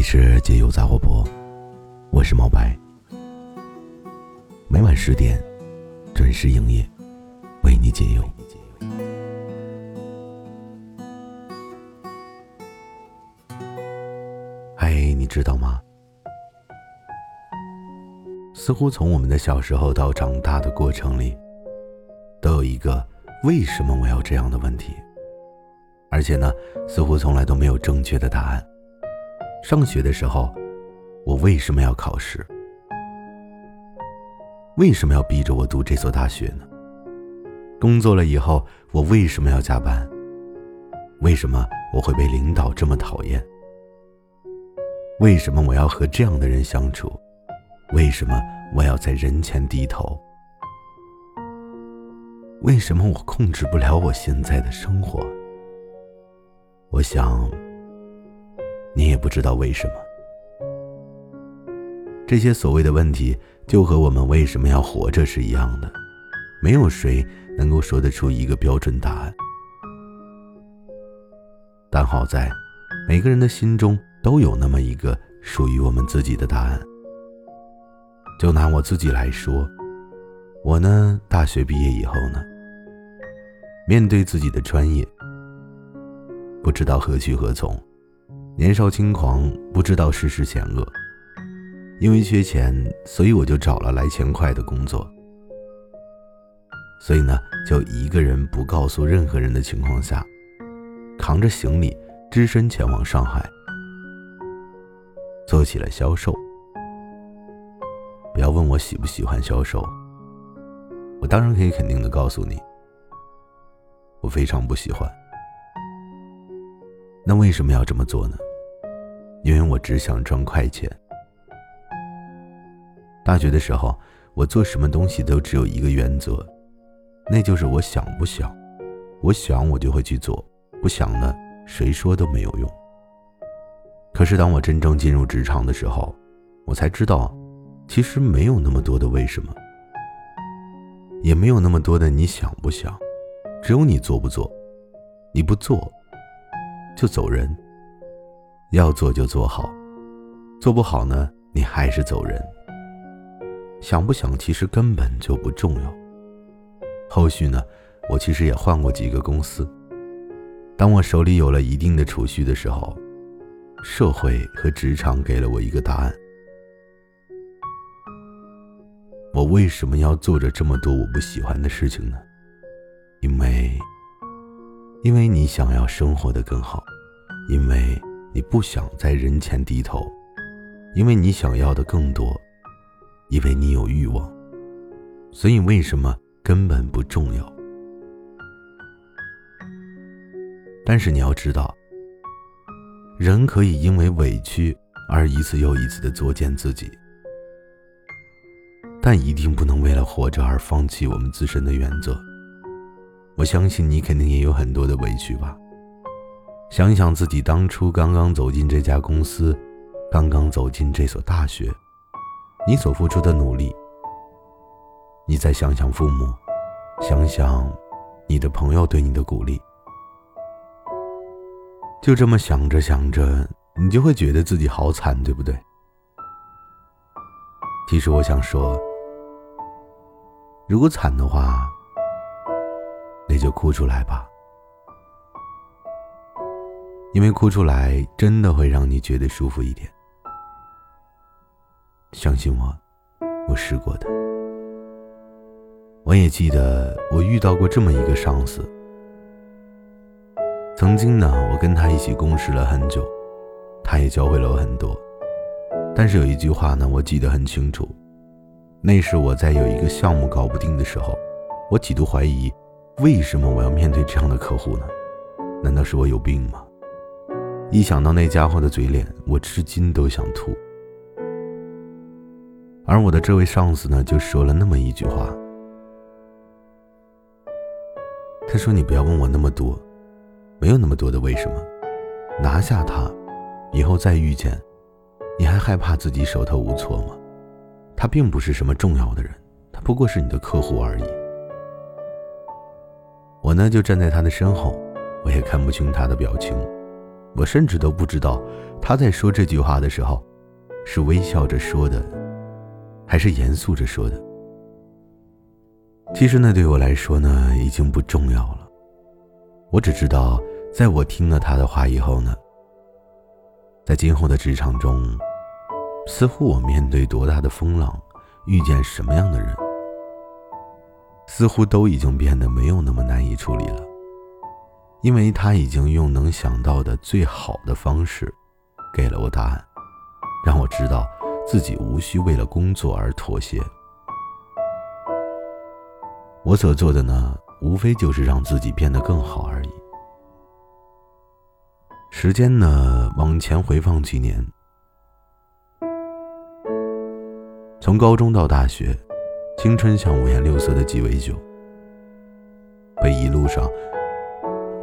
你。是解忧杂货铺，我是毛白。每晚十点准时营业，为你解忧。嗨，你知道吗？似乎从我们的小时候到长大的过程里，都有一个“为什么我要这样的”问题。而且呢，似乎从来都没有正确的答案。上学的时候，我为什么要考试？为什么要逼着我读这所大学呢？工作了以后，我为什么要加班？为什么我会被领导这么讨厌？为什么我要和这样的人相处？为什么我要在人前低头？为什么我控制不了我现在的生活？我想，你也不知道为什么。这些所谓的问题，就和我们为什么要活着是一样的，没有谁能够说得出一个标准答案。但好在，每个人的心中都有那么一个属于我们自己的答案。就拿我自己来说，我呢，大学毕业以后呢，面对自己的专业。不知道何去何从，年少轻狂，不知道世事险恶。因为缺钱，所以我就找了来钱快的工作。所以呢，就一个人不告诉任何人的情况下，扛着行李，只身前往上海，做起了销售。不要问我喜不喜欢销售，我当然可以肯定的告诉你，我非常不喜欢。那为什么要这么做呢？因为我只想赚快钱。大学的时候，我做什么东西都只有一个原则，那就是我想不想。我想，我就会去做；不想呢，谁说都没有用。可是当我真正进入职场的时候，我才知道，其实没有那么多的为什么，也没有那么多的你想不想，只有你做不做。你不做。就走人。要做就做好，做不好呢，你还是走人。想不想其实根本就不重要。后续呢，我其实也换过几个公司。当我手里有了一定的储蓄的时候，社会和职场给了我一个答案：我为什么要做着这么多我不喜欢的事情呢？因为。因为你想要生活的更好，因为你不想在人前低头，因为你想要的更多，因为你有欲望，所以为什么根本不重要？但是你要知道，人可以因为委屈而一次又一次的作践自己，但一定不能为了活着而放弃我们自身的原则。我相信你肯定也有很多的委屈吧。想想自己当初刚刚走进这家公司，刚刚走进这所大学，你所付出的努力。你再想想父母，想想你的朋友对你的鼓励，就这么想着想着，你就会觉得自己好惨，对不对？其实我想说，如果惨的话。那就哭出来吧，因为哭出来真的会让你觉得舒服一点。相信我，我试过的。我也记得我遇到过这么一个上司。曾经呢，我跟他一起共事了很久，他也教会了我很多。但是有一句话呢，我记得很清楚，那是我在有一个项目搞不定的时候，我几度怀疑。为什么我要面对这样的客户呢？难道是我有病吗？一想到那家伙的嘴脸，我至今都想吐。而我的这位上司呢，就说了那么一句话。他说：“你不要问我那么多，没有那么多的为什么。拿下他，以后再遇见，你还害怕自己手头无措吗？他并不是什么重要的人，他不过是你的客户而已。”我呢就站在他的身后，我也看不清他的表情，我甚至都不知道他在说这句话的时候，是微笑着说的，还是严肃着说的。其实那对我来说呢，已经不重要了。我只知道，在我听了他的话以后呢，在今后的职场中，似乎我面对多大的风浪，遇见什么样的人，似乎都已经变得没有那么难以处理了。因为他已经用能想到的最好的方式，给了我答案，让我知道自己无需为了工作而妥协。我所做的呢，无非就是让自己变得更好而已。时间呢，往前回放几年，从高中到大学，青春像五颜六色的鸡尾酒，被一路上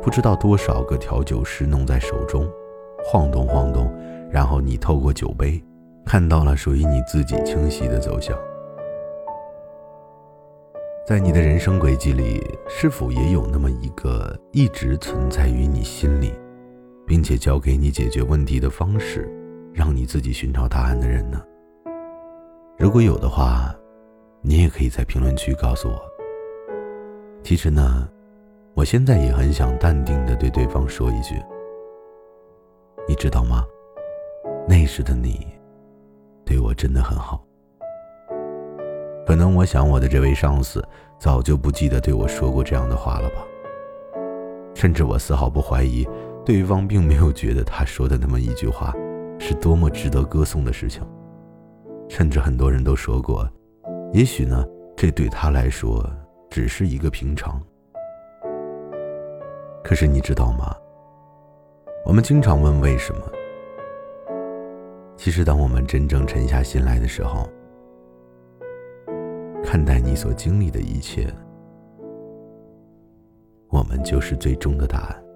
不知道多少个调酒师弄在手中，晃动晃动，然后你透过酒杯，看到了属于你自己清晰的走向。在你的人生轨迹里，是否也有那么一个一直存在于你心里，并且教给你解决问题的方式，让你自己寻找答案的人呢？如果有的话，你也可以在评论区告诉我。其实呢，我现在也很想淡定的对对方说一句：“你知道吗？那时的你，对我真的很好。”可能我想，我的这位上司早就不记得对我说过这样的话了吧。甚至我丝毫不怀疑，对方并没有觉得他说的那么一句话，是多么值得歌颂的事情。甚至很多人都说过，也许呢，这对他来说只是一个平常。可是你知道吗？我们经常问为什么，其实当我们真正沉下心来的时候。看待你所经历的一切，我们就是最终的答案。